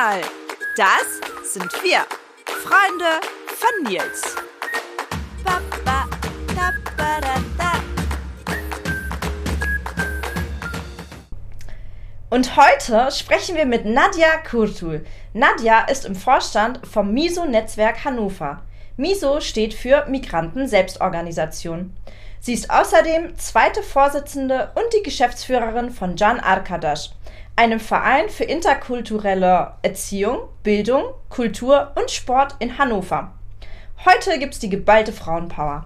mal, das sind wir, Freunde von Nils. Und heute sprechen wir mit Nadja Kurtul. Nadja ist im Vorstand vom MISO-Netzwerk Hannover. MISO steht für Migranten-Selbstorganisation. Sie ist außerdem zweite Vorsitzende und die Geschäftsführerin von Can Arkadaş, einem Verein für interkulturelle Erziehung, Bildung, Kultur und Sport in Hannover. Heute gibt es die geballte Frauenpower.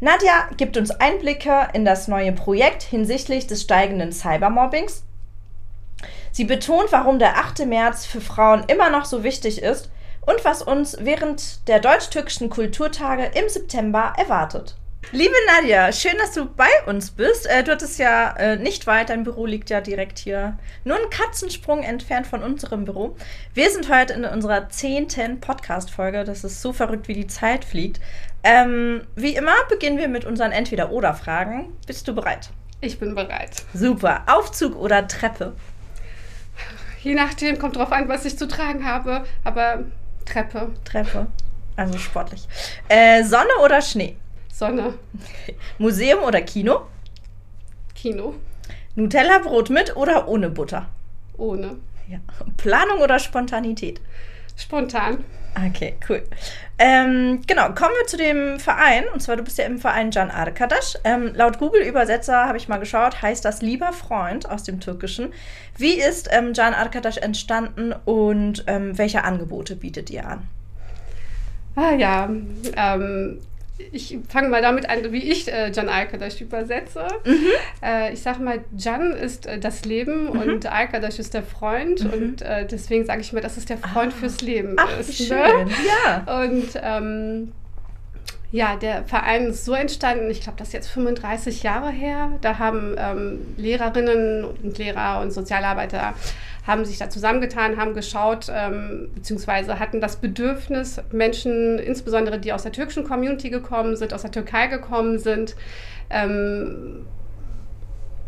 Nadja gibt uns Einblicke in das neue Projekt hinsichtlich des steigenden Cybermobbings. Sie betont, warum der 8. März für Frauen immer noch so wichtig ist und was uns während der deutsch-türkischen Kulturtage im September erwartet. Liebe Nadja, schön, dass du bei uns bist. Äh, du hattest ja äh, nicht weit, dein Büro liegt ja direkt hier, nur einen Katzensprung entfernt von unserem Büro. Wir sind heute in unserer zehnten Podcast-Folge. Das ist so verrückt, wie die Zeit fliegt. Ähm, wie immer beginnen wir mit unseren Entweder-Oder-Fragen. Bist du bereit? Ich bin bereit. Super. Aufzug oder Treppe? Je nachdem, kommt drauf an, was ich zu tragen habe, aber Treppe. Treppe. Also sportlich. Äh, Sonne oder Schnee? Sonne. Museum oder Kino? Kino. Nutella-Brot mit oder ohne Butter? Ohne. Ja. Planung oder Spontanität? Spontan. Okay, cool. Ähm, genau, kommen wir zu dem Verein. Und zwar, du bist ja im Verein Can Arkadaş. Ähm, laut Google-Übersetzer habe ich mal geschaut, heißt das lieber Freund aus dem Türkischen. Wie ist ähm, Can Arkadaş entstanden und ähm, welche Angebote bietet ihr an? Ah ja, ähm, ich fange mal damit an, wie ich äh, Can Arkadaş übersetze. Mhm. Äh, ich sage mal, Can ist äh, das Leben Mhm. und Arkadaş ist der Freund. Mhm. Und äh, deswegen sage ich mal, dass es der Freund Ah. fürs Leben Ach, ist. schön. Ne? Ja. Und ähm, ja, der Verein ist so entstanden, ich glaube, das ist jetzt 35 Jahre her. Da haben ähm, Lehrerinnen und Lehrer und Sozialarbeiter haben sich da zusammengetan, haben geschaut, ähm, beziehungsweise hatten das Bedürfnis, Menschen, insbesondere die aus der türkischen Community gekommen sind, aus der Türkei gekommen sind, ähm,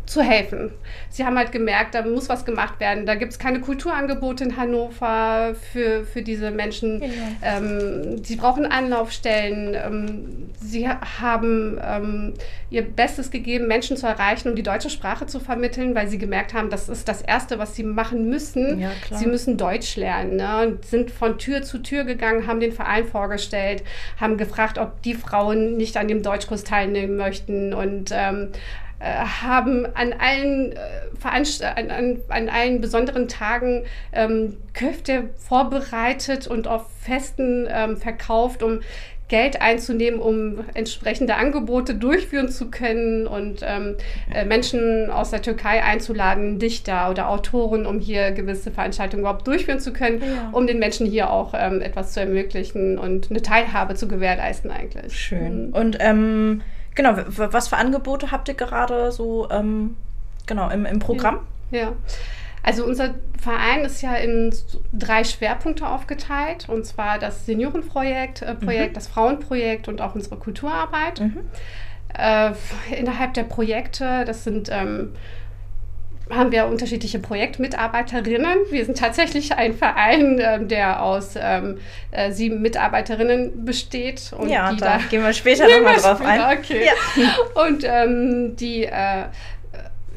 zu helfen. Sie haben halt gemerkt, da muss was gemacht werden. Da gibt es keine Kulturangebote in Hannover für, für diese Menschen. Ähm, sie brauchen Anlaufstellen. Ähm, sie ha- haben ähm, ihr Bestes gegeben, Menschen zu erreichen, um die deutsche Sprache zu vermitteln, weil sie gemerkt haben, das ist das Erste, was sie machen müssen. Ja. Sie müssen Deutsch lernen. Ne? Und sind von Tür zu Tür gegangen, haben den Verein vorgestellt, haben gefragt, ob die Frauen nicht an dem Deutschkurs teilnehmen möchten und ähm, äh, haben an allen, äh, Veranst an, an, an allen besonderen Tagen ähm, Köfte vorbereitet und auf Festen ähm, verkauft, um Geld einzunehmen, um entsprechende Angebote durchführen zu können und ähm, äh, Menschen aus der Türkei einzuladen, Dichter oder Autoren, um hier gewisse Veranstaltungen überhaupt durchführen zu können, Ja. um den Menschen hier auch ähm, etwas zu ermöglichen und eine Teilhabe zu gewährleisten eigentlich. Schön. Mhm. Und ähm, genau, was für Angebote habt ihr gerade so ähm, genau im, im Programm? Ja. Also unser Verein ist ja in drei Schwerpunkte aufgeteilt, und zwar das Seniorenprojekt, äh, Projekt, das Frauenprojekt und auch unsere Kulturarbeit. Mhm. Äh, innerhalb der Projekte, das sind ähm, haben wir unterschiedliche Projektmitarbeiterinnen. Wir sind tatsächlich ein Verein, ähm, der aus ähm, äh, sieben Mitarbeiterinnen besteht. Und ja, die da gehen wir später nochmal drauf später, ein. Okay. Ja. Und ähm, die äh,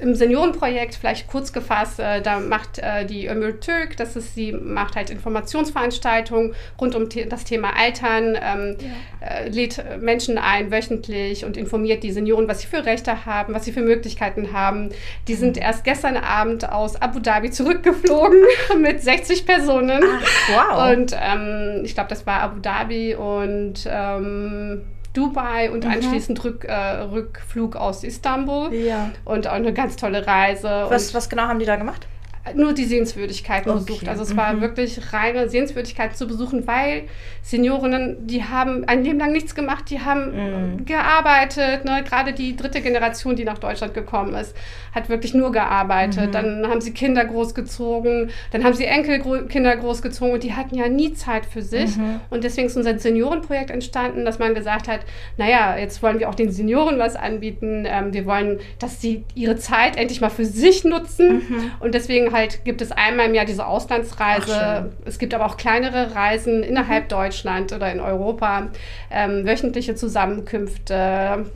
im Seniorenprojekt, vielleicht kurz gefasst, äh, da macht äh, die Ömür Türk, das ist, sie macht halt Informationsveranstaltungen rund um the das Thema Altern, ähm, äh, lädt Menschen ein wöchentlich und informiert die Senioren, was sie für Rechte haben, was sie für Möglichkeiten haben. Die sind Mhm. erst gestern Abend aus Abu Dhabi zurückgeflogen mit 60 Personen. Ach, wow. Und ähm, ich glaube, das war Abu Dhabi und ähm, Dubai und Mhm. anschließend Rück, äh, Rückflug aus Istanbul. ja. Und auch eine ganz tolle Reise. Was, was genau haben die da gemacht? Nur die Sehenswürdigkeiten Okay. besucht. Also es war Mhm. wirklich reine Sehenswürdigkeit zu besuchen, weil Seniorinnen, die haben ein Leben lang nichts gemacht, die haben Mhm. gearbeitet. Ne? Gerade die dritte Generation, die nach Deutschland gekommen ist, hat wirklich nur gearbeitet. Mhm. Dann haben sie Kinder großgezogen, dann haben sie Enkelkinder großgezogen und die hatten ja nie Zeit für sich. Mhm. Und deswegen ist unser Seniorenprojekt entstanden, dass man gesagt hat, naja, jetzt wollen wir auch den Senioren was anbieten. Ähm, wir wollen, dass sie ihre Zeit endlich mal für sich nutzen. Mhm. Und deswegen halt gibt es einmal im Jahr diese Auslandsreise. Es gibt aber auch kleinere Reisen innerhalb mhm. Deutschland oder in Europa, ähm, wöchentliche Zusammenkünfte,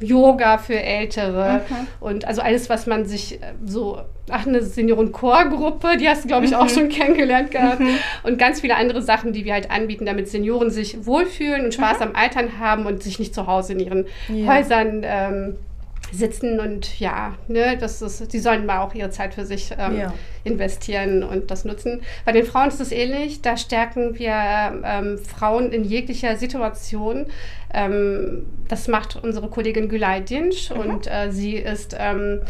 Yoga für Ältere mhm. und also alles, was man sich äh, so, ach, eine Senioren-Chor-Gruppe, die hast du, glaube ich, auch mhm. schon kennengelernt gehabt mhm. und ganz viele andere Sachen, die wir halt anbieten, damit Senioren sich wohlfühlen und Spaß mhm. am Altern haben und sich nicht zu Hause in ihren ja. Häusern ähm, sitzen und ja, ne, das ist, die sollen mal auch ihre Zeit für sich ähm, ja. investieren und das nutzen. Bei den Frauen ist es ähnlich. Da stärken wir ähm, Frauen in jeglicher Situation. Ähm, das macht unsere Kollegin Gülay Dinsch mhm. und äh, sie ist ähm,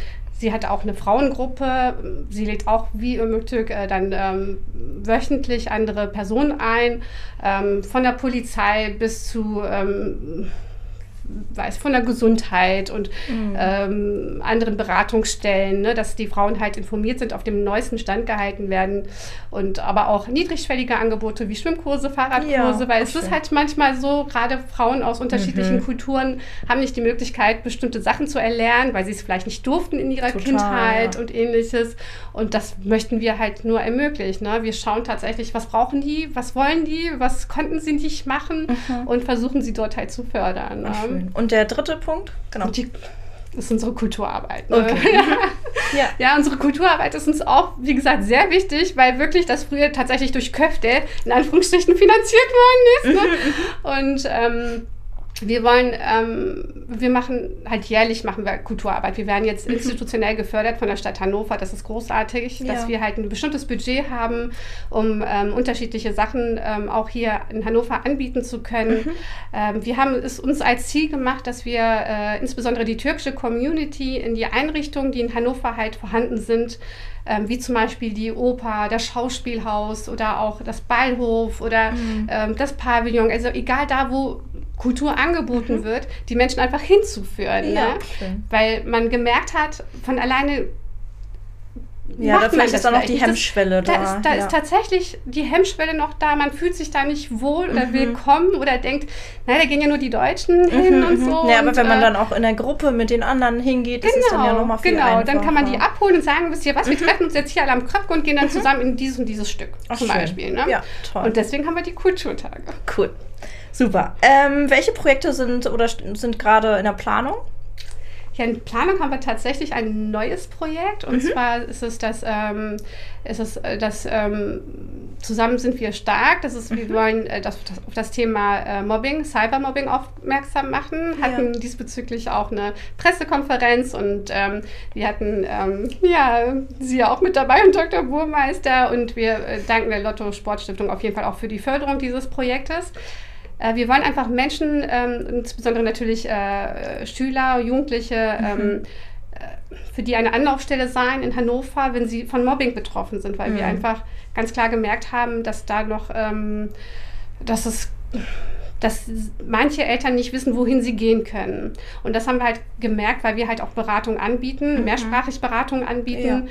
Sie hat auch eine Frauengruppe. Sie lädt auch wie Ömüktük äh, dann ähm, wöchentlich andere Personen ein, ähm, von der Polizei bis zu ähm, weiß, von der Gesundheit und mhm. ähm, anderen Beratungsstellen, ne, dass die Frauen halt informiert sind, auf dem neuesten Stand gehalten werden und aber auch niedrigschwellige Angebote wie Schwimmkurse, Fahrradkurse, ja, weil es schön. ist halt manchmal so, gerade Frauen aus unterschiedlichen mhm. Kulturen haben nicht die Möglichkeit, bestimmte Sachen zu erlernen, weil sie es vielleicht nicht durften in ihrer Total, Kindheit ja. und ähnliches und das möchten wir halt nur ermöglichen. Ne? Wir schauen tatsächlich, was brauchen die, was wollen die, was konnten sie nicht machen mhm. und versuchen sie dort halt zu fördern. Ne? Schön. Und der dritte Punkt? Genau. Die, das ist unsere Kulturarbeit. Ne? Okay. ja. ja, unsere Kulturarbeit ist uns auch, wie gesagt, sehr wichtig, weil wirklich das früher tatsächlich durch Köfte in Anführungsstrichen finanziert worden ist. Ne? Und ähm, wir wollen, ähm, wir machen halt jährlich machen wir Kulturarbeit. Wir werden jetzt mhm. institutionell gefördert von der Stadt Hannover. Das ist großartig, ja. dass wir halt ein bestimmtes Budget haben, um ähm, unterschiedliche Sachen ähm, auch hier in Hannover anbieten zu können. Mhm. Ähm, wir haben es uns als Ziel gemacht, dass wir äh, insbesondere die türkische Community in die Einrichtungen, die in Hannover halt vorhanden sind, ähm, wie zum Beispiel die Oper, das Schauspielhaus oder auch das Ballhof oder mhm. ähm, das Pavillon. Also egal da, wo Kultur angeboten mhm. wird, die Menschen einfach hinzuführen. Ja, ne? Weil man gemerkt hat, von alleine ja, da vielleicht ist dann noch die Hemmschwelle da. Da, ist, da ja. ist, tatsächlich die Hemmschwelle noch da. Man fühlt sich da nicht wohl oder mhm. willkommen oder denkt, naja, da gehen ja nur die Deutschen mhm, hin und mhm. so. Ja, aber wenn man äh, dann auch in der Gruppe mit den anderen hingeht, genau, ist es dann ja nochmal viel Genau, einfacher. dann kann man die abholen und sagen, wisst ihr was, wir mhm. treffen uns jetzt hier alle am Kröpke und gehen dann mhm. zusammen in dieses und dieses Stück Ach, zum schön. Beispiel. Ne? Ja, toll. Und deswegen haben wir die Kulturtage. Cool. Super. Ähm, welche Projekte sind oder sind gerade in der Planung? Ja, in Planung haben wir tatsächlich ein neues Projekt. Und mhm. zwar ist es das, ähm, ist es äh, das ähm, Zusammen sind wir stark. Das ist, mhm. wir wollen äh, das, das, auf das Thema äh, Mobbing, Cybermobbing aufmerksam machen. Hatten ja. diesbezüglich auch eine Pressekonferenz und ähm, wir hatten ähm, ja, sie ja auch mit dabei und Dr. Burmeister. Und wir äh, danken der Lotto Sportstiftung auf jeden Fall auch für die Förderung dieses Projektes. Äh, wir wollen einfach Menschen, ähm, insbesondere natürlich äh, Schüler, Jugendliche, mhm. ähm, äh, für die eine Anlaufstelle sein in Hannover, wenn sie von Mobbing betroffen sind, weil mhm. wir einfach ganz klar gemerkt haben, dass da noch, ähm, dass es dass manche Eltern nicht wissen, wohin sie gehen können. Und das haben wir halt gemerkt, weil wir halt auch Beratung anbieten, mhm. mehrsprachig Beratung anbieten, ja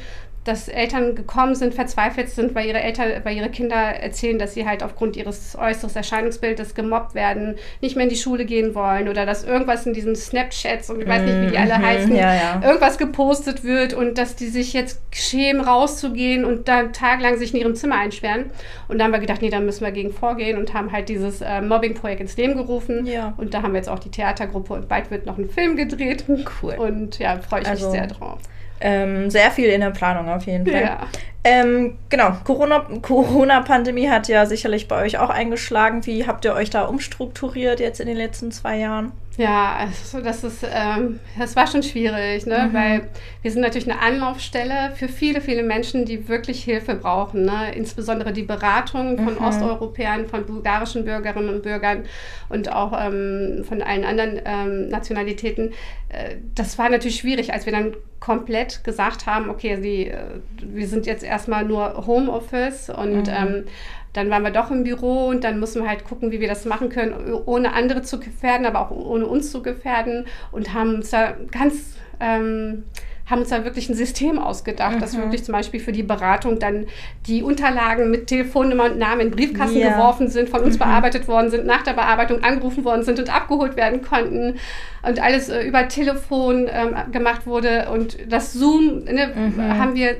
dass Eltern gekommen sind, verzweifelt sind, weil ihre Eltern, weil ihre Kinder erzählen, dass sie halt aufgrund ihres äußeren Erscheinungsbildes gemobbt werden, nicht mehr in die Schule gehen wollen oder dass irgendwas in diesen Snapchats und ich weiß nicht, wie die alle mhm. heißen, ja, ja. irgendwas gepostet wird und dass die sich jetzt schämen, rauszugehen und dann tagelang sich in ihrem Zimmer einsperren. Und da haben wir gedacht, nee, da müssen wir gegen vorgehen und haben halt dieses äh, Mobbing-Projekt ins Leben gerufen. Ja. Und da haben wir jetzt auch die Theatergruppe und bald wird noch ein Film gedreht. Cool. Und ja, freue ich also, mich sehr drauf. Ähm, sehr viel in der Planung auf jeden Fall. Ja. Ähm, genau, Corona-Pandemie Corona hat ja sicherlich bei euch auch eingeschlagen. Wie habt ihr euch da umstrukturiert jetzt in den letzten zwei Jahren? Ja, also das ist, ähm, das war schon schwierig, ne? Mhm. weil wir sind natürlich eine Anlaufstelle für viele, viele Menschen, die wirklich Hilfe brauchen. Ne? Insbesondere die Beratung von mhm. Osteuropäern, von bulgarischen Bürgerinnen und Bürgern und auch ähm, von allen anderen ähm, Nationalitäten. Äh, das war natürlich schwierig, als wir dann komplett gesagt haben, okay, die, äh, wir sind jetzt erstmal nur Homeoffice und mhm. ähm, dann waren wir doch im Büro und dann mussten wir halt gucken, wie wir das machen können, ohne andere zu gefährden, aber auch ohne uns zu gefährden und haben uns da ganz ähm, haben uns da wirklich ein System ausgedacht, mhm. dass wirklich zum Beispiel für die Beratung dann die Unterlagen mit Telefonnummer und Namen in Briefkasten ja. geworfen sind, von uns mhm. bearbeitet worden sind, nach der Bearbeitung angerufen worden sind und abgeholt werden konnten und alles äh, über Telefon ähm, gemacht wurde und das Zoom ne, mhm. haben wir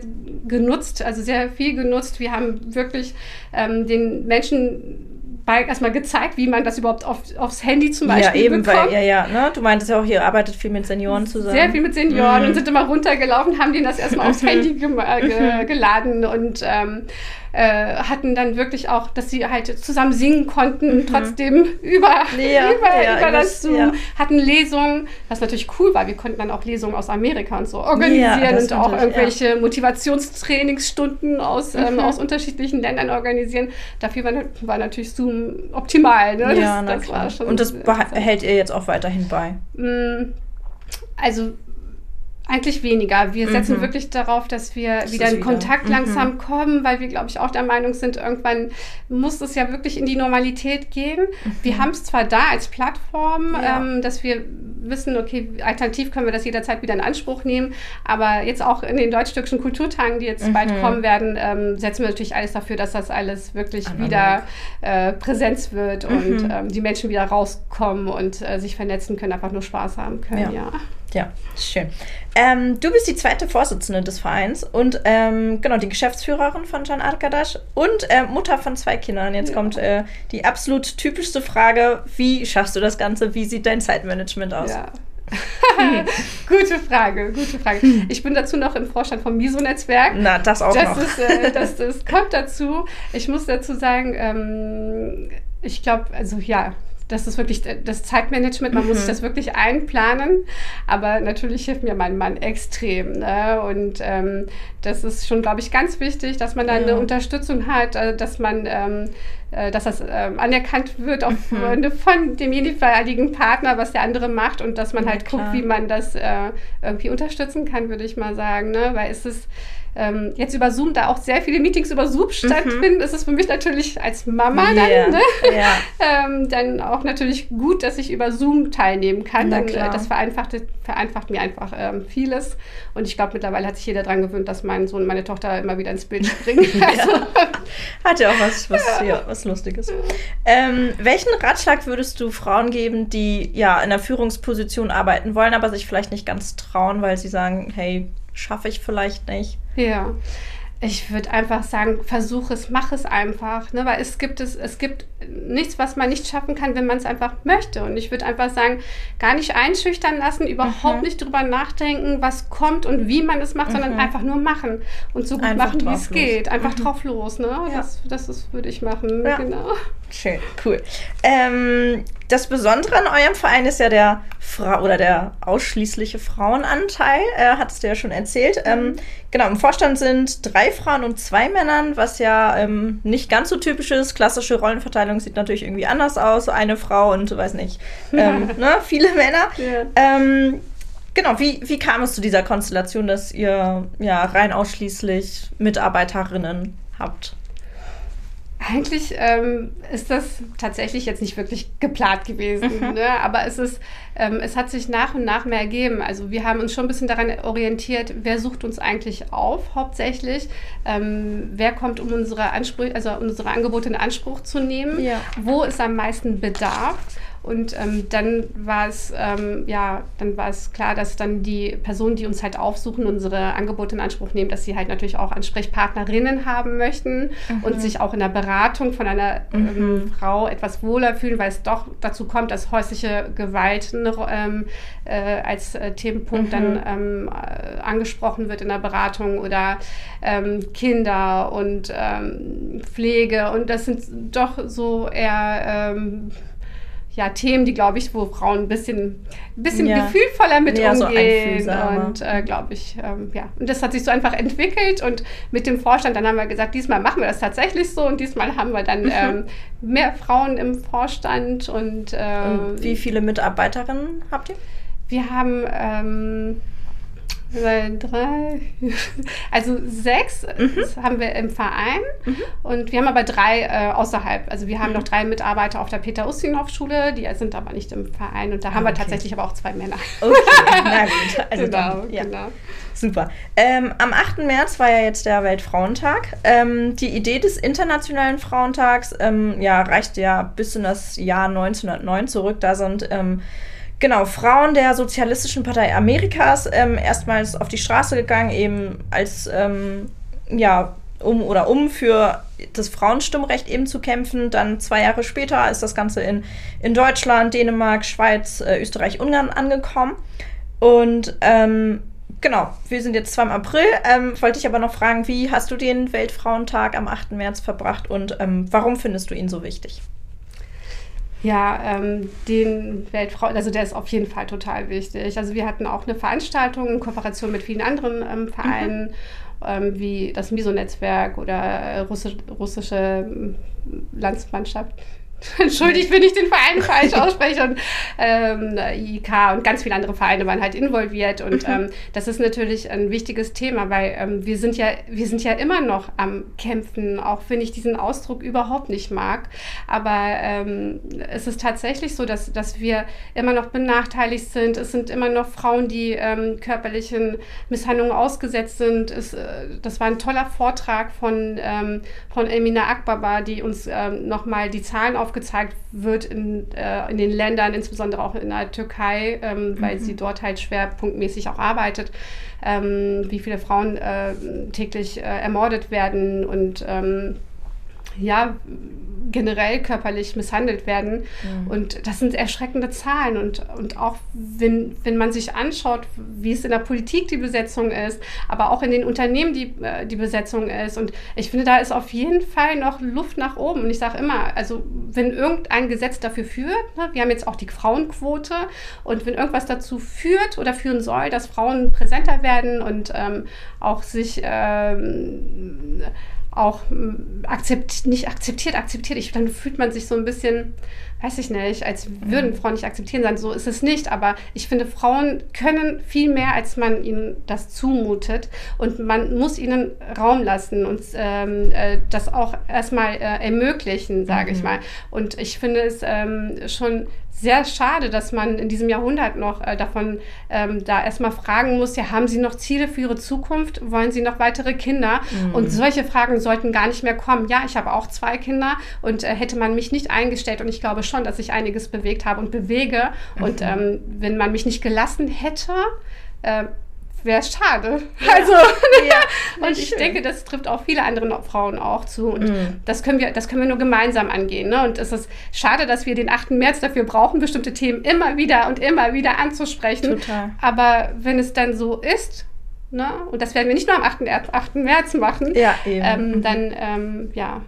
genutzt, also sehr viel genutzt. Wir haben wirklich ähm, den Menschen erstmal gezeigt, wie man das überhaupt auf, aufs Handy zum Beispiel ja, eben, bekommt. Weil, ja, ja, ne? Du meintest ja auch, ihr arbeitet viel mit Senioren zusammen. Sehr viel mit Senioren mhm. und sind immer runtergelaufen, haben denen das erstmal aufs Handy ge ge geladen und ähm, äh, hatten dann wirklich auch, dass sie halt zusammen singen konnten, mhm. trotzdem über, ja, über, ja, über das Zoom, ja. hatten Lesungen, was natürlich cool war. Wir konnten dann auch Lesungen aus Amerika und so organisieren und auch irgendwelche Motivationstrainingsstunden aus, ähm, mhm. aus unterschiedlichen Ländern organisieren. Dafür war, war natürlich Zoom optimal. Ne? Ja, das, das war schon und das behält ihr jetzt auch weiterhin bei? Mm, also eigentlich weniger. Wir setzen mhm. wirklich darauf, dass wir das wieder in wieder. Kontakt mhm. langsam kommen, weil wir, glaube ich, auch der Meinung sind, irgendwann muss es ja wirklich in die Normalität gehen. Mhm. Wir haben es zwar da als Plattform, ja. ähm, dass wir wissen, okay, alternativ können wir das jederzeit wieder in Anspruch nehmen, aber jetzt auch in den deutsch-türkischen Kulturtagen, die jetzt bald mhm. kommen werden, ähm, setzen wir natürlich alles dafür, dass das alles wirklich Analog. wieder äh, Präsenz wird und mhm. ähm, die Menschen wieder rauskommen und äh, sich vernetzen können, einfach nur Spaß haben können, ja. ja. Ja, schön. Ähm, du bist die zweite Vorsitzende des Vereins und ähm, genau die Geschäftsführerin von Can Arkadasch und äh, Mutter von zwei Kindern. Jetzt ja. kommt äh, die absolut typischste Frage: Wie schaffst du das Ganze? Wie sieht dein Zeitmanagement aus? Ja. gute Frage, gute Frage. Ich bin dazu noch im Vorstand vom Miso-Netzwerk. Na, das auch das noch. Ist, äh, das, das kommt dazu. Ich muss dazu sagen, ähm, ich glaube, also ja, das ist wirklich das Zeitmanagement, man mhm. muss sich mhm. das wirklich einplanen. Aber natürlich hilft mir mein Mann extrem. Ne? Und ähm, das ist schon, glaube ich, ganz wichtig, dass man da ja. eine Unterstützung hat, äh, dass man ähm, äh, dass das ähm, anerkannt wird auch mhm. von dem jeweiligen Partner, was der andere macht und dass man ja, halt klar. guckt, wie man das äh, irgendwie unterstützen kann, würde ich mal sagen. Ne? Weil es ist ähm, jetzt über Zoom, da auch sehr viele Meetings über Zoom stattfinden, mhm. ist es für mich natürlich als Mama yeah. dann, ne? yeah. ähm, dann auch natürlich gut, dass ich über Zoom teilnehmen kann. Dann, äh, das vereinfacht, vereinfacht mir einfach ähm, vieles. Und ich glaube, mittlerweile hat sich jeder daran gewöhnt, dass mein Sohn und meine Tochter immer wieder ins Bild springen. also, hat ja auch was, was, ja. Ja, was Lustiges. Ähm, welchen Ratschlag würdest du Frauen geben, die ja in einer Führungsposition arbeiten wollen, aber sich vielleicht nicht ganz trauen, weil sie sagen, hey, schaffe ich vielleicht nicht. Ja. Ich würde einfach sagen, versuch es, mach es einfach, ne? weil es gibt es, es gibt nichts, was man nicht schaffen kann, wenn man es einfach möchte. Und ich würde einfach sagen, gar nicht einschüchtern lassen, überhaupt mhm. nicht drüber nachdenken, was kommt und wie man es macht, mhm. sondern einfach nur machen und so gut einfach machen, wie es geht. Einfach mhm. drauf los, ne? Ja. Das, das würde ich machen, ja. genau. Schön, cool. Ähm, das Besondere an eurem Verein ist ja der Frau oder der ausschließliche Frauenanteil, äh, hattest du ja schon erzählt. Ähm, mhm. genau, im Vorstand sind drei Frauen und zwei Männern, was ja ähm, nicht ganz so typisch ist. Klassische Rollenverteilung sieht natürlich irgendwie anders aus. Eine Frau und, weiß nicht, ähm, ne, viele Männer. Ja. Ähm, genau, wie, wie kam es zu dieser Konstellation, dass ihr ja rein ausschließlich Mitarbeiterinnen habt? Eigentlich ähm, ist das tatsächlich jetzt nicht wirklich geplant gewesen, mhm. ne? aber es, ist, ähm, es hat sich nach und nach mehr ergeben. Also wir haben uns schon ein bisschen daran orientiert, wer sucht uns eigentlich auf hauptsächlich, ähm, wer kommt, um unsere, Ansprüche, also unsere Angebote in Anspruch zu nehmen, ja. wo ist am meisten Bedarf und ähm, dann war es ähm, ja, dann war es klar, dass dann die Personen, die uns halt aufsuchen, unsere Angebote in Anspruch nehmen, dass sie halt natürlich auch Ansprechpartnerinnen haben möchten mhm. und sich auch in der Beratung von einer ähm, mhm. ähm, Frau etwas wohler fühlen, weil es doch dazu kommt, dass häusliche Gewalt eine, ähm, äh, als äh, Themenpunkt mhm. dann ähm, äh, angesprochen wird in der Beratung oder Kinder und Pflege und das sind doch so eher ja, Themen, die, glaube ich, wo Frauen ein bisschen, ein bisschen ja. gefühlvoller mit ja, umgehen. So und äh, glaube ich, ähm, ja. Und das hat sich so einfach entwickelt und mit dem Vorstand, dann haben wir gesagt, diesmal machen wir das tatsächlich so und diesmal haben wir dann mhm. ähm, mehr Frauen im Vorstand und, äh, und, wie viele Mitarbeiterinnen habt ihr? Wir haben ähm, drei, also sechs mhm. haben wir im Verein mhm. und wir haben aber drei äh, außerhalb. Also wir haben mhm. noch drei Mitarbeiter auf der Peter-Ustinov-Schule, die sind aber nicht im Verein und da haben okay. wir tatsächlich aber auch zwei Männer. Okay, na gut. Also genau, dann, ja. genau. Super. Ähm, am 8. März war ja jetzt der Weltfrauentag. Ähm, die Idee des Internationalen Frauentags ähm, ja, reicht ja bis in das Jahr 1909 zurück. Da sind ähm, genau, Frauen der Sozialistischen Partei Amerikas ähm, erstmals auf die Straße gegangen, eben als, ähm, ja, um oder um für das Frauenstimmrecht eben zu kämpfen. Dann zwei Jahre später ist das Ganze in, in Deutschland, Dänemark, Schweiz, äh, Österreich, Ungarn angekommen. Und ähm, genau, wir sind jetzt zwar im April. Ähm, wollte ich aber noch fragen, wie hast du den Weltfrauentag am 8. März verbracht und ähm, warum findest du ihn so wichtig? Ja, ähm, den Weltfrauen, also der ist auf jeden Fall total wichtig. Also wir hatten auch eine Veranstaltung in Kooperation mit vielen anderen ähm, Vereinen, mhm. ähm, wie das Miso-Netzwerk oder äh, Russi russische ähm, Landsmannschaft. Entschuldigt, wenn ich den Verein falsch ausspreche. Und ähm, IK und ganz viele andere Vereine waren halt involviert. Und mhm. ähm, das ist natürlich ein wichtiges Thema, weil ähm, wir sind ja, wir sind ja immer noch am Kämpfen, auch wenn ich diesen Ausdruck überhaupt nicht mag. Aber ähm, es ist tatsächlich so, dass, dass wir immer noch benachteiligt sind. Es sind immer noch Frauen, die ähm, körperlichen Misshandlungen ausgesetzt sind. Es, äh, das war ein toller Vortrag von, ähm, von Emina Akbaba, die uns ähm, nochmal die Zahlen auf aufgezeigt wird in, äh, in den Ländern, insbesondere auch in der Türkei, ähm, mhm. weil sie dort halt schwerpunktmäßig auch arbeitet, ähm, wie viele Frauen äh, täglich äh, ermordet werden und ähm, ja, generell körperlich misshandelt werden. Mhm. Und das sind erschreckende Zahlen. Und, und auch wenn, wenn man sich anschaut, wie es in der Politik die Besetzung ist, aber auch in den Unternehmen die, äh, die Besetzung ist. Und ich finde, da ist auf jeden Fall noch Luft nach oben. Und ich sage immer, also wenn irgendein Gesetz dafür führt, ne, wir haben jetzt auch die Frauenquote, und wenn irgendwas dazu führt oder führen soll, dass Frauen präsenter werden und ähm, auch sich ähm, auch hm, akzept, nicht akzeptiert, akzeptiert. Ich, dann fühlt man sich so ein bisschen, weiß ich nicht, als würden Frauen nicht akzeptieren sein. So ist es nicht. Aber ich finde, Frauen können viel mehr, als man ihnen das zumutet. Und man muss ihnen Raum lassen und ähm, äh, das auch erstmal äh, ermöglichen, sage mhm. ich mal. Und ich finde es ähm, schon sehr schade, dass man in diesem Jahrhundert noch äh, davon ähm, da erstmal fragen muss, ja, haben Sie noch Ziele für Ihre Zukunft? Wollen Sie noch weitere Kinder? Mhm. Und solche Fragen sollten gar nicht mehr kommen. Ja, ich habe auch zwei Kinder und äh, hätte man mich nicht eingestellt und ich glaube schon, dass ich einiges bewegt habe und bewege. Mhm. Und ähm, wenn man mich nicht gelassen hätte, äh, wäre schade. Ja. Also, ja, und ich schön. denke, das trifft auch viele andere Frauen auch zu. Und mm. das, können wir, das können wir nur gemeinsam angehen. Ne? Und es ist schade, dass wir den 8. März dafür brauchen, bestimmte Themen immer wieder und immer wieder anzusprechen. Total. Aber wenn es dann so ist, ne? und das werden wir nicht nur am 8. 8. März machen, ja, ähm, mhm. dann ähm, ja,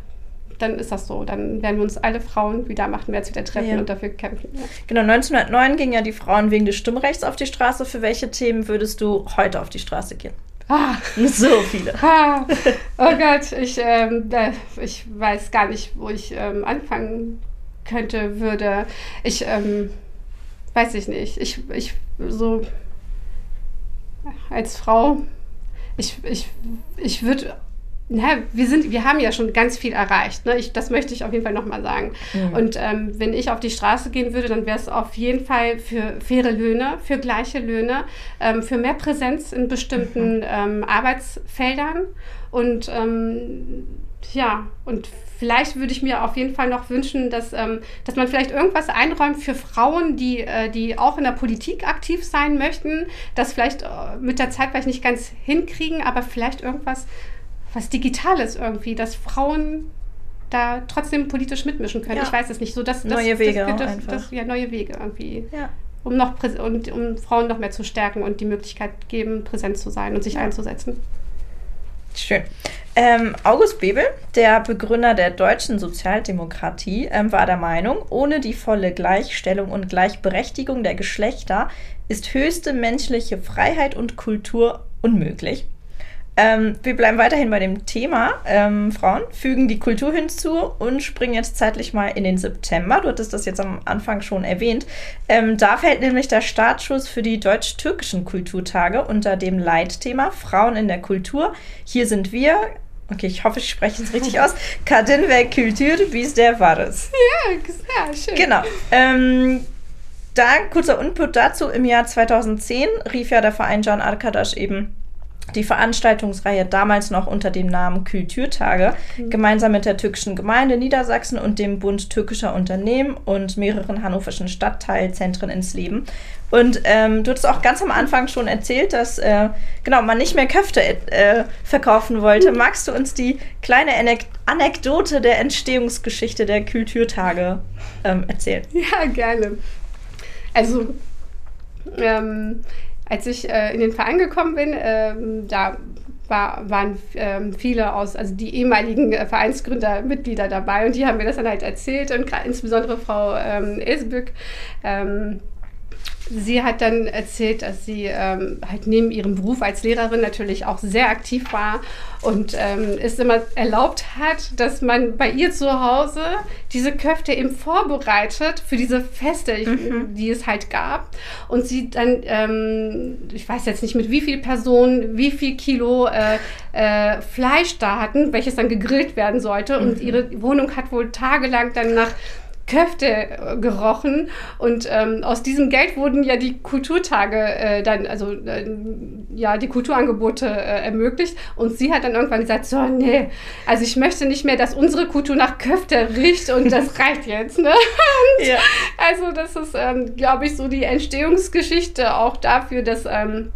dann ist das so. Dann werden wir uns alle Frauen wieder am 8. März wieder treffen ja. und dafür kämpfen. Ja. Genau, 1909 gingen ja die Frauen wegen des Stimmrechts auf die Straße. Für welche Themen würdest du heute auf die Straße gehen? Ah, so viele. Ah, oh Gott, ich, ähm, ich weiß gar nicht, wo ich ähm, anfangen könnte, würde. Ich, ähm, weiß ich nicht. Ich, ich, so als Frau, ich, ich, ich würde na, wir, sind, wir haben ja schon ganz viel erreicht. Ne? Ich, das möchte ich auf jeden Fall nochmal sagen. Mhm. Und ähm, wenn ich auf die Straße gehen würde, dann wäre es auf jeden Fall für faire Löhne, für gleiche Löhne, ähm, für mehr Präsenz in bestimmten mhm. ähm, Arbeitsfeldern. Und ähm, ja, und vielleicht würde ich mir auf jeden Fall noch wünschen, dass, ähm, dass man vielleicht irgendwas einräumt für Frauen, die, äh, die auch in der Politik aktiv sein möchten, das vielleicht äh, mit der Zeit vielleicht nicht ganz hinkriegen, aber vielleicht irgendwas was Digitales irgendwie, dass Frauen da trotzdem politisch mitmischen können. Ja. Ich weiß es nicht. So, dass, das, neue Wege das, das, das, ja, neue Wege irgendwie. Ja. Um, noch und, um Frauen noch mehr zu stärken und die Möglichkeit geben, präsent zu sein und sich ja. einzusetzen. Schön. Ähm, August Bebel, der Begründer der deutschen Sozialdemokratie, ähm, war der Meinung, ohne die volle Gleichstellung und Gleichberechtigung der Geschlechter ist höchste menschliche Freiheit und Kultur unmöglich. Ähm, wir bleiben weiterhin bei dem Thema ähm, Frauen, fügen die Kultur hinzu und springen jetzt zeitlich mal in den September. Du hattest das jetzt am Anfang schon erwähnt. Ähm, da fällt nämlich der Startschuss für die deutsch-türkischen Kulturtage unter dem Leitthema Frauen in der Kultur. Hier sind wir. Okay, ich hoffe, ich spreche es richtig aus. Kadin ve Kultur, bis der Vares. Ja, ja, schön. Genau. Ähm, da kurzer Input dazu. Im Jahr 2010 rief ja der Verein Can Arkadaş eben die Veranstaltungsreihe damals noch unter dem Namen Kulturtage, mhm. gemeinsam mit der türkischen Gemeinde Niedersachsen und dem Bund türkischer Unternehmen und mehreren hannoverschen Stadtteilzentren ins Leben. Und ähm, du hast auch ganz am Anfang schon erzählt, dass äh, genau man nicht mehr Köfte äh, verkaufen wollte. Mhm. Magst du uns die kleine Anek Anekdote der Entstehungsgeschichte der Kulturtage ähm, erzählen? Ja, gerne. Also ähm, als ich äh, in den Verein gekommen bin, äh, da war, waren ähm, viele aus, also die ehemaligen äh, Vereinsgründer, Mitglieder dabei und die haben mir das dann halt erzählt und insbesondere Frau ähm, Esbück. Ähm, sie hat dann erzählt, dass sie ähm, halt neben ihrem Beruf als Lehrerin natürlich auch sehr aktiv war und ähm, es immer erlaubt hat, dass man bei ihr zu Hause diese Köfte eben vorbereitet für diese Feste, mhm. die es halt gab. Und sie dann, ähm, ich weiß jetzt nicht mit wie viel Personen, wie viel Kilo äh, äh, Fleisch da hatten, welches dann gegrillt werden sollte. Mhm. Und ihre Wohnung hat wohl tagelang dann nach Köfte äh, gerochen und ähm, aus diesem Geld wurden ja die Kulturtage äh, dann, also äh, ja, die Kulturangebote äh, ermöglicht und sie hat dann irgendwann gesagt, so, nee, also ich möchte nicht mehr, dass unsere Kultur nach Köfte riecht und das reicht jetzt, ne? ja. Also das ist, ähm, glaube ich, so die Entstehungsgeschichte auch dafür, dass ähm,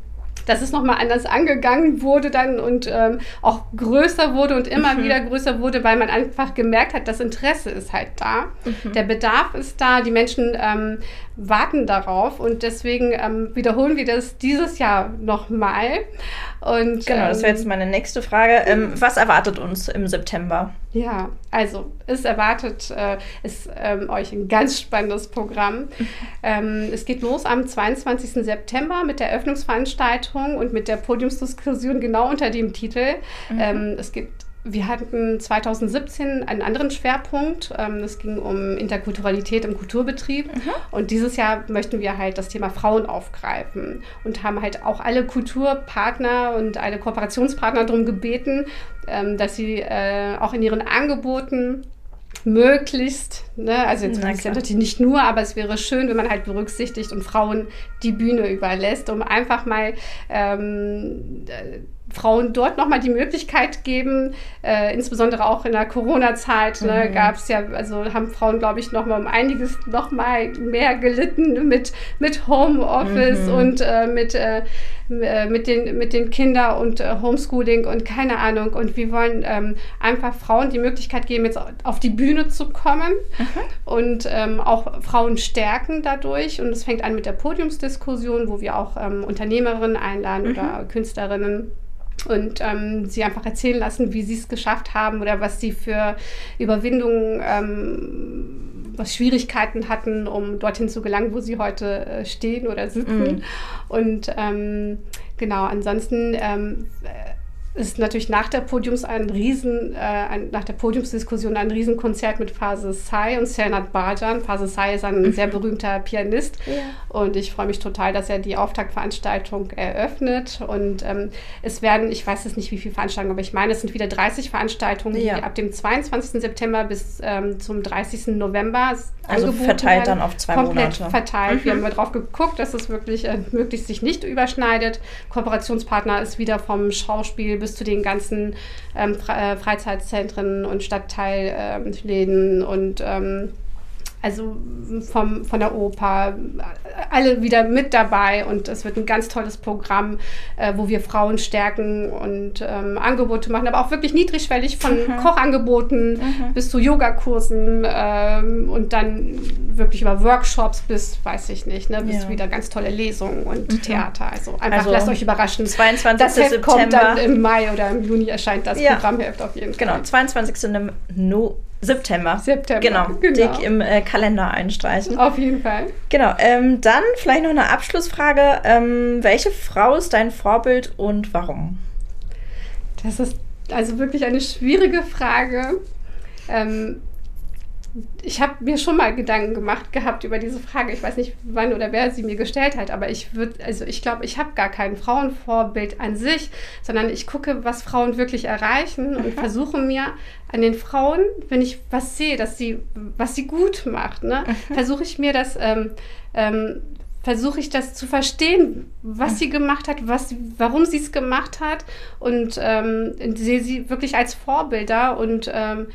dass es nochmal anders angegangen wurde dann und ähm, auch größer wurde und immer mhm. wieder größer wurde, weil man einfach gemerkt hat, das Interesse ist halt da, mhm. der Bedarf ist da, die Menschen ähm, warten darauf und deswegen ähm, wiederholen wir das dieses Jahr nochmal. Und, genau, das wäre jetzt ähm, meine nächste Frage. Ähm, was erwartet uns im September? Ja, also es erwartet äh, ist, ähm, euch ein ganz spannendes Programm. ähm, es geht los am 22. September mit der Eröffnungsveranstaltung und mit der Podiumsdiskussion genau unter dem Titel. Mhm. Ähm, es gibt wir hatten 2017 einen anderen Schwerpunkt. Ähm, es ging um Interkulturalität im Kulturbetrieb. Mhm. Und dieses Jahr möchten wir halt das Thema Frauen aufgreifen und haben halt auch alle Kulturpartner und alle Kooperationspartner darum gebeten, ähm, dass sie äh, auch in ihren Angeboten möglichst, ne, also jetzt natürlich nicht nur, aber es wäre schön, wenn man halt berücksichtigt und Frauen die Bühne überlässt, um einfach mal ähm, Frauen dort nochmal die Möglichkeit geben, äh, insbesondere auch in der Corona-Zeit, ne, mhm. gab es ja, also haben Frauen, glaube ich, nochmal um einiges nochmal mehr gelitten mit, mit Homeoffice mhm. und äh, mit, äh, äh, mit, den, mit den Kindern und äh, Homeschooling und keine Ahnung. Und wir wollen ähm, einfach Frauen die Möglichkeit geben, jetzt auf die Bühne zu kommen mhm. und ähm, auch Frauen stärken dadurch. Und es fängt an mit der Podiumsdiskussion, wo wir auch ähm, Unternehmerinnen einladen oder mhm. Künstlerinnen und ähm, sie einfach erzählen lassen, wie sie es geschafft haben oder was sie für Überwindungen, ähm, was Schwierigkeiten hatten, um dorthin zu gelangen, wo sie heute äh, stehen oder sitzen. Mm. Und ähm, genau, ansonsten ähm, ist natürlich nach der Podiums ein Riesen, äh, ein, nach der Podiumsdiskussion ein Riesenkonzert mit Phase Sai und Sernat Bajan. Phase Sai ist ein mhm. sehr berühmter Pianist ja. und ich freue mich total, dass er die Auftaktveranstaltung eröffnet. Und ähm, es werden, ich weiß jetzt nicht, wie viele Veranstaltungen, aber ich meine, es sind wieder 30 Veranstaltungen, ja. die ab dem 22. September bis ähm, zum 30. November also verteilt dann auf zwei komplett Monate. verteilt. Mhm. Wir haben mal drauf geguckt, dass es wirklich äh, möglichst sich nicht überschneidet. Kooperationspartner ist wieder vom Schauspiel bis zu den ganzen ähm, äh, Freizeitzentren und Stadtteilläden ähm, und ähm, also vom, von der Oper, alle wieder mit dabei und es wird ein ganz tolles Programm, äh, wo wir Frauen stärken und ähm, Angebote machen, aber auch wirklich niedrigschwellig von mhm. Kochangeboten mhm. bis zu Yogakursen ähm, und dann wirklich über Workshops bis, weiß ich nicht, ne, bis ja. wieder ganz tolle Lesungen und mhm. Theater. Also einfach also lasst euch überraschen. 22. Das Heft September. kommt dann im Mai oder im Juni erscheint das ja. Programmheft auf jeden genau, Fall. Genau, 22. No September. September. Genau. genau. Dick im äh, Kalender einstreichen. Auf jeden Fall. Genau. Ähm, dann vielleicht noch eine Abschlussfrage. Ähm, welche Frau ist dein Vorbild und warum? Das ist also wirklich eine schwierige Frage. Ähm, ich habe mir schon mal Gedanken gemacht gehabt über diese Frage. Ich weiß nicht, wann oder wer sie mir gestellt hat, aber ich würde, also ich glaube, ich habe gar kein Frauenvorbild an sich, sondern ich gucke, was Frauen wirklich erreichen und mhm. versuche mir an den Frauen, wenn ich was sehe, dass sie, was sie gut macht, ne, mhm. versuche ich mir das ähm, ähm, versuche ich das zu verstehen, was sie gemacht hat, was, warum sie es gemacht hat und ähm, sehe sie wirklich als Vorbilder und ähm,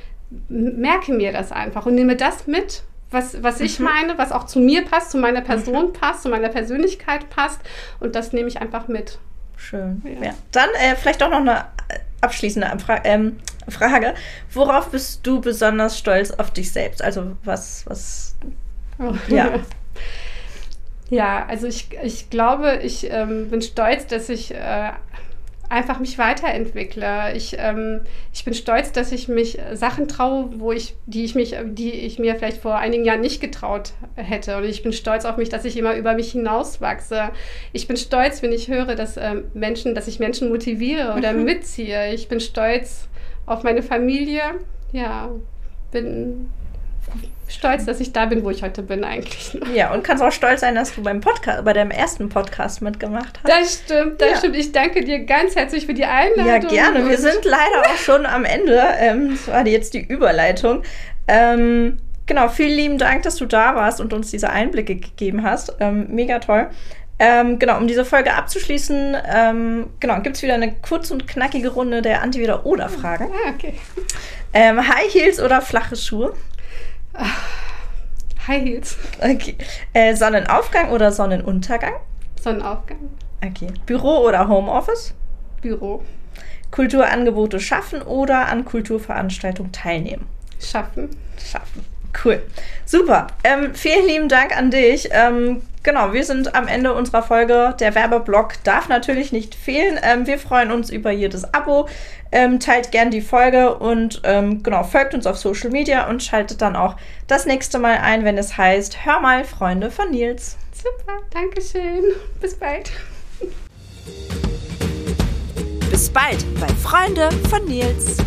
merke mir das einfach und nehme das mit, was, was ich mhm. meine, was auch zu mir passt, zu meiner Person mhm. passt, zu meiner Persönlichkeit passt und das nehme ich einfach mit. Schön. Ja. ja. Dann äh, vielleicht auch noch eine abschließende Fra ähm, Frage. Worauf bist du besonders stolz auf dich selbst? Also was, was, oh. ja. Ja, also ich, ich glaube, ich ähm, bin stolz, dass ich äh, einfach mich weiterentwickle. Ich, ähm, ich bin stolz, dass ich mich Sachen traue, wo ich, die ich mich, die ich mir vielleicht vor einigen Jahren nicht getraut hätte. Und ich bin stolz auf mich, dass ich immer über mich hinauswachse. Ich bin stolz, wenn ich höre, dass ähm, Menschen, dass ich Menschen motiviere oder mhm. mitziehe. Ich bin stolz auf meine Familie. Ja, bin stolz, dass ich da bin, wo ich heute bin eigentlich. Ja, und kannst auch stolz sein, dass du beim Podcast, bei deinem ersten Podcast mitgemacht hast. Das stimmt, das ja. stimmt. Ich danke dir ganz herzlich für die Einladung. Ja, gerne. Wir sind leider auch schon am Ende. Ähm, das war jetzt die Überleitung. Ähm, genau, vielen lieben Dank, dass du da warst und uns diese Einblicke gegeben hast. Ähm, mega toll. Ähm, genau, um diese Folge abzuschließen, ähm, genau, gibt es wieder eine kurz und knackige Runde der Anti-Wieder-Oder-Fragen. Ah, okay. Ähm, High Heels oder flache Schuhe? High Heels. Okay. Äh, Sonnenaufgang oder Sonnenuntergang? Sonnenaufgang. Okay. Büro oder Homeoffice? Büro. Kulturangebote schaffen oder an Kulturveranstaltungen teilnehmen? Schaffen. Schaffen. Cool. Super. Ähm, vielen lieben Dank an dich. Ähm, genau, wir sind am Ende unserer Folge. Der Werbeblock darf natürlich nicht fehlen. Ähm, wir freuen uns über jedes Abo. Ähm, teilt gern die Folge und ähm, genau, folgt uns auf Social Media und schaltet dann auch das nächste Mal ein, wenn es heißt Hör mal, Freunde von Nils. Super, Dankeschön. Bis bald. Bis bald bei Freunde von Nils.